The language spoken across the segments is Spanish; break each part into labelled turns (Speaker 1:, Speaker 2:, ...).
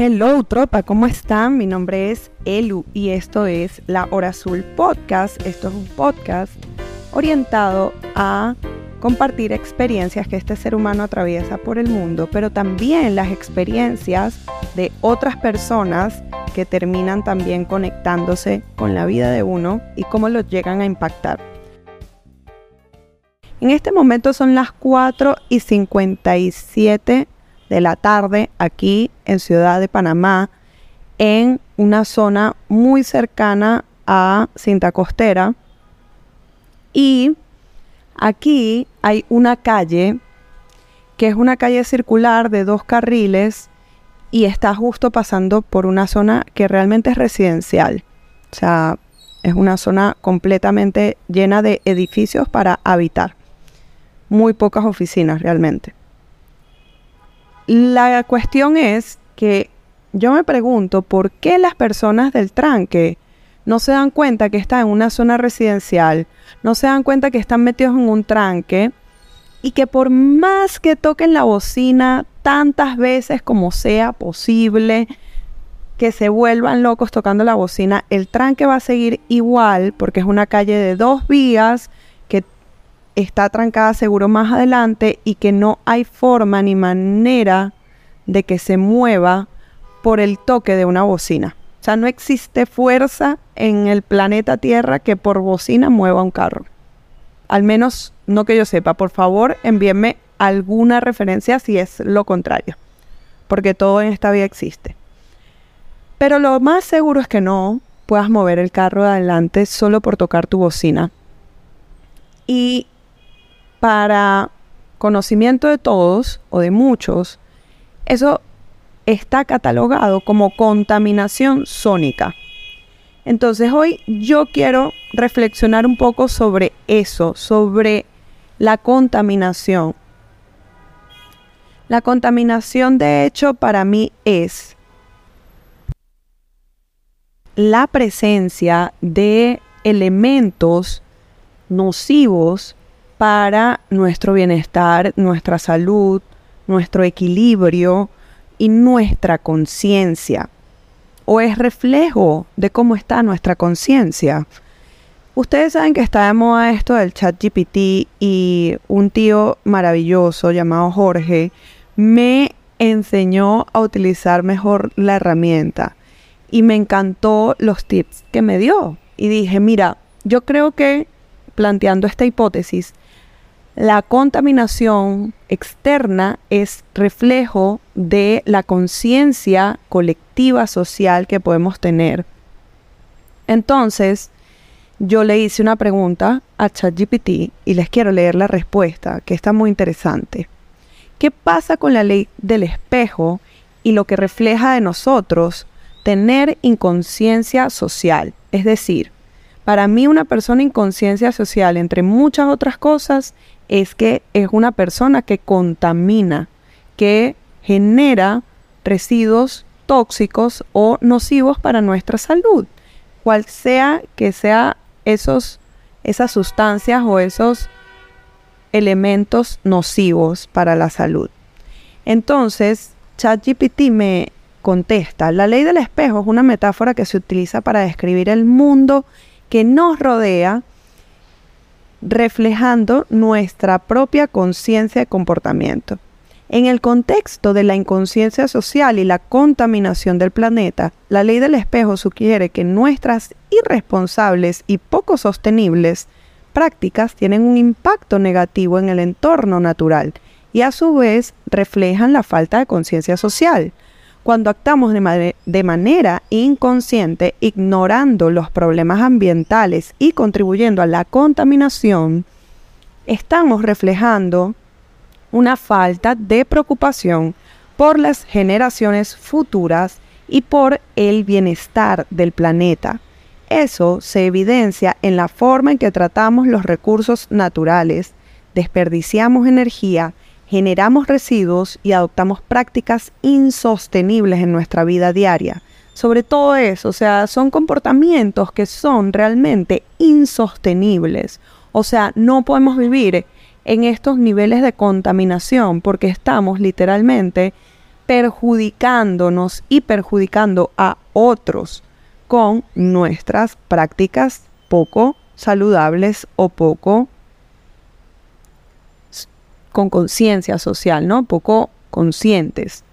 Speaker 1: Hello tropa, ¿cómo están? Mi nombre es Elu y esto es La Hora Azul Podcast. Esto es un podcast orientado a compartir experiencias que este ser humano atraviesa por el mundo, pero también las experiencias de otras personas que terminan también conectándose con la vida de uno y cómo los llegan a impactar. En este momento son las 4 y 57 de la tarde aquí en Ciudad de Panamá, en una zona muy cercana a Cinta Costera. Y aquí hay una calle que es una calle circular de dos carriles y está justo pasando por una zona que realmente es residencial. O sea, es una zona completamente llena de edificios para habitar. Muy pocas oficinas realmente. La cuestión es que yo me pregunto por qué las personas del tranque no se dan cuenta que están en una zona residencial, no se dan cuenta que están metidos en un tranque y que por más que toquen la bocina tantas veces como sea posible, que se vuelvan locos tocando la bocina, el tranque va a seguir igual porque es una calle de dos vías está trancada seguro más adelante y que no hay forma ni manera de que se mueva por el toque de una bocina. O sea, no existe fuerza en el planeta Tierra que por bocina mueva un carro. Al menos no que yo sepa. Por favor, envíenme alguna referencia si es lo contrario. Porque todo en esta vida existe. Pero lo más seguro es que no puedas mover el carro adelante solo por tocar tu bocina. Y para conocimiento de todos o de muchos, eso está catalogado como contaminación sónica. Entonces hoy yo quiero reflexionar un poco sobre eso, sobre la contaminación. La contaminación de hecho para mí es la presencia de elementos nocivos para nuestro bienestar, nuestra salud, nuestro equilibrio y nuestra conciencia. O es reflejo de cómo está nuestra conciencia. Ustedes saben que está de moda esto del chat GPT y un tío maravilloso llamado Jorge me enseñó a utilizar mejor la herramienta y me encantó los tips que me dio. Y dije, mira, yo creo que planteando esta hipótesis, la contaminación externa es reflejo de la conciencia colectiva social que podemos tener. Entonces, yo le hice una pregunta a ChatGPT y les quiero leer la respuesta, que está muy interesante. ¿Qué pasa con la ley del espejo y lo que refleja de nosotros tener inconsciencia social? Es decir, para mí una persona inconsciencia social, entre muchas otras cosas, es que es una persona que contamina, que genera residuos tóxicos o nocivos para nuestra salud, cual sea que sea esos, esas sustancias o esos elementos nocivos para la salud. Entonces, ChatGPT me contesta, la ley del espejo es una metáfora que se utiliza para describir el mundo que nos rodea reflejando nuestra propia conciencia de comportamiento. En el contexto de la inconsciencia social y la contaminación del planeta, la ley del espejo sugiere que nuestras irresponsables y poco sostenibles prácticas tienen un impacto negativo en el entorno natural y a su vez reflejan la falta de conciencia social, cuando actuamos de, manera inconsciente, ignorando los problemas ambientales y contribuyendo a la contaminación, estamos reflejando una falta de preocupación por las generaciones futuras y por el bienestar del planeta. Eso se evidencia en la forma en que tratamos los recursos naturales, desperdiciamos energía generamos residuos y adoptamos prácticas insostenibles en nuestra vida diaria. Sobre todo eso, o sea, son comportamientos que son realmente insostenibles. O sea, no podemos vivir en estos niveles de contaminación porque estamos literalmente perjudicándonos y perjudicando a otros con nuestras prácticas poco saludables o poco con conciencia social, ¿no? Poco conscientes.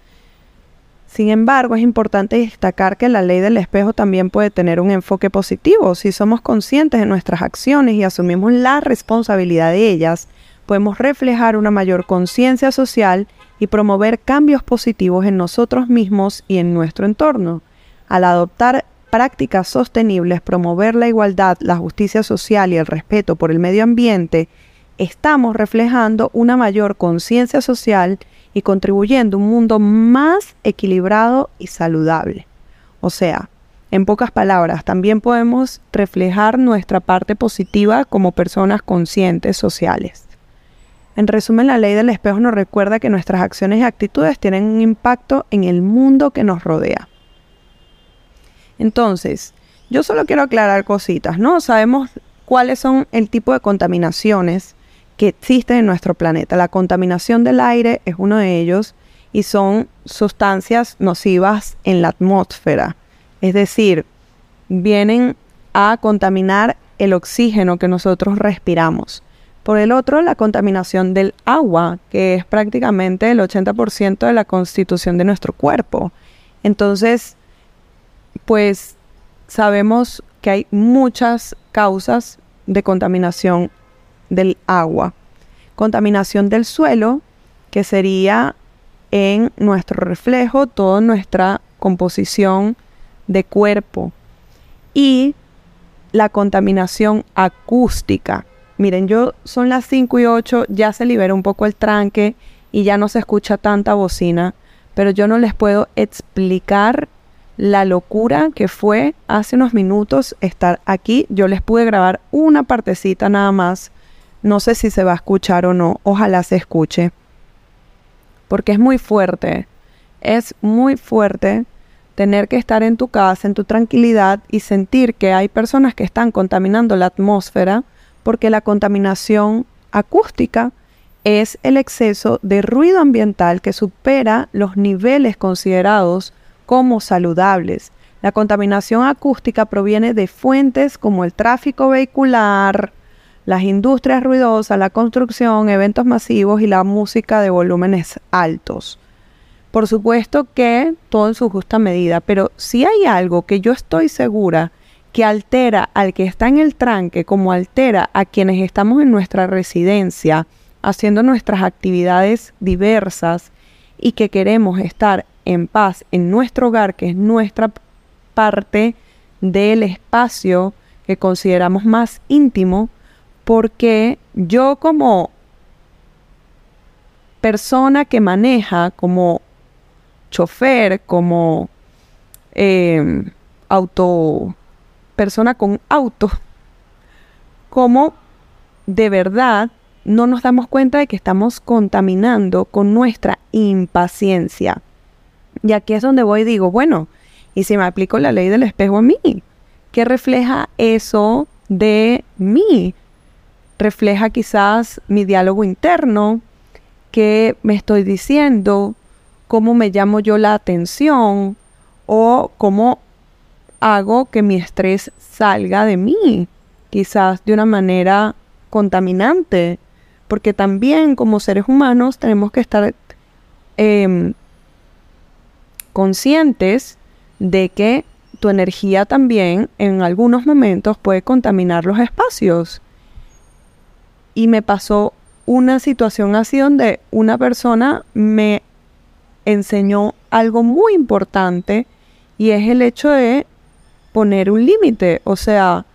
Speaker 1: Sin embargo, es importante destacar que la ley del espejo también puede tener un enfoque positivo. Si somos conscientes de nuestras acciones y asumimos la responsabilidad de ellas, podemos reflejar una mayor conciencia social y promover cambios positivos en nosotros mismos y en nuestro entorno. Al adoptar prácticas sostenibles, promover la igualdad, la justicia social y el respeto por el medio ambiente, estamos reflejando una mayor conciencia social y contribuyendo a un mundo más equilibrado y saludable. O sea, en pocas palabras, también podemos reflejar nuestra parte positiva como personas conscientes sociales. En resumen, la ley del espejo nos recuerda que nuestras acciones y actitudes tienen un impacto en el mundo que nos rodea. Entonces, yo solo quiero aclarar cositas, ¿no? Sabemos cuáles son el tipo de contaminaciones que existen en nuestro planeta. La contaminación del aire es uno de ellos y son sustancias nocivas en la atmósfera. Es decir, vienen a contaminar el oxígeno que nosotros respiramos. Por el otro, la contaminación del agua, que es prácticamente el 80% de la constitución de nuestro cuerpo. Entonces, pues sabemos que hay muchas causas de contaminación del agua. Contaminación del suelo, que sería en nuestro reflejo, toda nuestra composición de cuerpo. Y la contaminación acústica. Miren, yo son las 5 y 8, ya se libera un poco el tranque y ya no se escucha tanta bocina, pero yo no les puedo explicar la locura que fue hace unos minutos estar aquí. Yo les pude grabar una partecita nada más no sé si se va a escuchar o no, ojalá se escuche. Porque es muy fuerte, es muy fuerte tener que estar en tu casa, en tu tranquilidad y sentir que hay personas que están contaminando la atmósfera porque la contaminación acústica es el exceso de ruido ambiental que supera los niveles considerados como saludables. La contaminación acústica proviene de fuentes como el tráfico vehicular, las industrias ruidosas, la construcción, eventos masivos y la música de volúmenes altos. Por supuesto que todo en su justa medida, pero si hay algo que yo estoy segura que altera al que está en el tranque, como altera a quienes estamos en nuestra residencia, haciendo nuestras actividades diversas y que queremos estar en paz en nuestro hogar, que es nuestra parte del espacio que consideramos más íntimo, porque yo como persona que maneja, como chofer, como em, auto, persona con auto, como de verdad no nos damos cuenta de que estamos contaminando con nuestra impaciencia. Y aquí es donde voy y digo, bueno, ¿y si me aplico la ley del espejo a mí? ¿Qué refleja eso de mí? Refleja quizás mi diálogo interno, qué me estoy diciendo, cómo me llamo yo la atención o cómo hago que mi estrés salga de mí, quizás de una manera contaminante, porque también como seres humanos tenemos que estar em, conscientes de que tu energía también en algunos momentos puede contaminar los espacios y me pasó una situación así donde una persona me enseñó algo muy importante y es el hecho de poner un límite. O sea,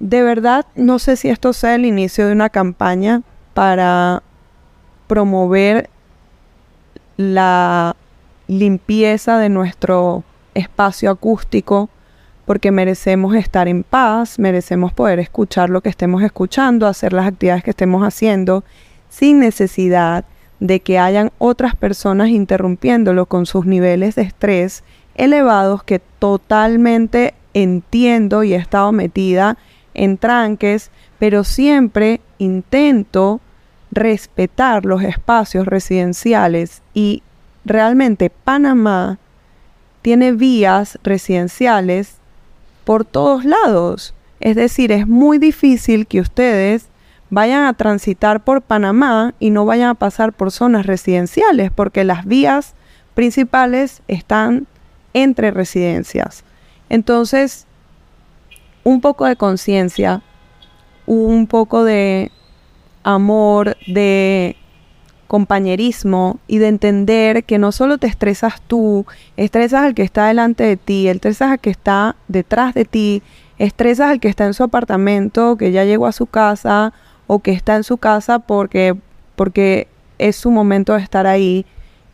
Speaker 1: de verdad no sé si esto sea el inicio de una campaña para promover la limpieza de nuestro espacio acústico porque merecemos estar en paz, merecemos poder escuchar lo que estemos escuchando, hacer las actividades que estemos haciendo, sin necesidad de que hayan otras personas interrumpiéndolo con sus niveles de estrés elevados que totalmente entiendo y he estado metida en tranques, pero siempre intento respetar los espacios residenciales. Y realmente Panamá tiene vías residenciales por todos lados. Es decir, es muy difícil que ustedes vayan a transitar por Panamá y no vayan a pasar por zonas residenciales, porque las vías principales están entre residencias. Entonces, un poco de conciencia, un poco de amor, de compañerismo y de entender que no solo te estresas tú, estresas al que está delante de ti, estresas al que está detrás de ti, estresas al que está en su apartamento, que ya llegó a su casa o que está en su casa porque, porque es su momento de estar ahí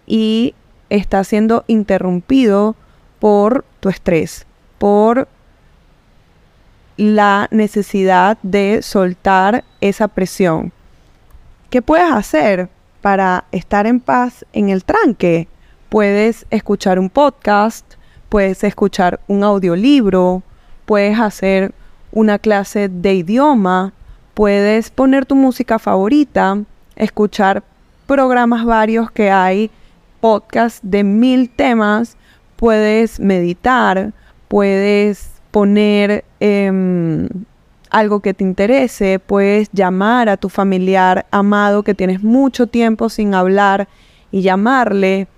Speaker 1: y está siendo interrumpido por tu estrés, por la necesidad de soltar esa presión. ¿Qué puedes hacer para estar en paz en el tranque? Puedes escuchar un podcast, puedes escuchar un audiolibro, puedes hacer una clase de idioma, puedes poner tu música favorita, escuchar programas varios que hay, podcasts de mil temas, puedes meditar, puedes poner em, algo que te interese, puedes llamar a tu familiar amado que tienes mucho tiempo sin hablar y llamarle,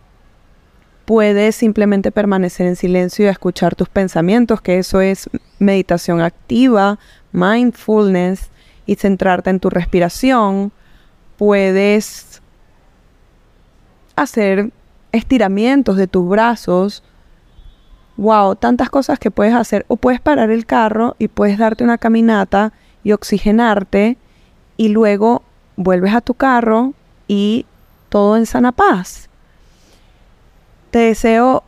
Speaker 1: puedes simplemente permanecer en silencio y escuchar tus pensamientos, que eso es meditación activa, mindfulness y centrarte en tu respiración. Puedes hacer estiramientos de tus brazos. Wow, tantas cosas que puedes hacer. O puedes parar el carro y puedes darte una caminata y oxigenarte y luego vuelves a tu carro y todo en sana paz. Te deseo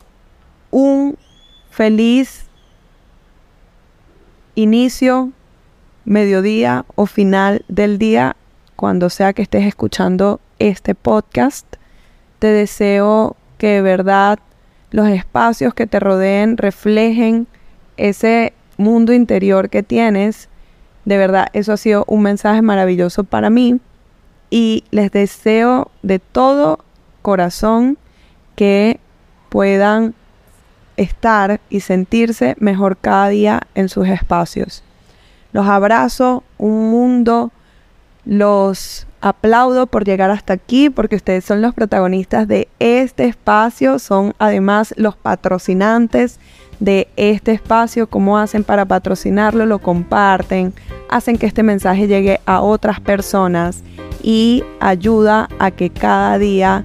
Speaker 1: un feliz inicio, mediodía o final del día, cuando sea que estés escuchando este podcast. Te deseo que de verdad los espacios que te rodeen reflejen ese mundo interior que tienes. De verdad, eso ha sido un mensaje maravilloso para mí. Y les deseo de todo corazón que puedan estar y sentirse mejor cada día en sus espacios. Los abrazo, un mundo, los aplaudo por llegar hasta aquí porque ustedes son los protagonistas de este espacio, son además los patrocinantes de este espacio, cómo hacen para patrocinarlo, lo comparten, hacen que este mensaje llegue a otras personas y ayuda a que cada día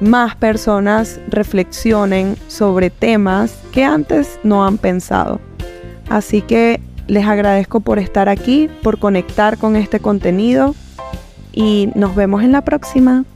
Speaker 1: más personas reflexionen sobre temas que antes no han pensado. Así que les agradezco por estar aquí, por conectar con este contenido y nos vemos en la próxima.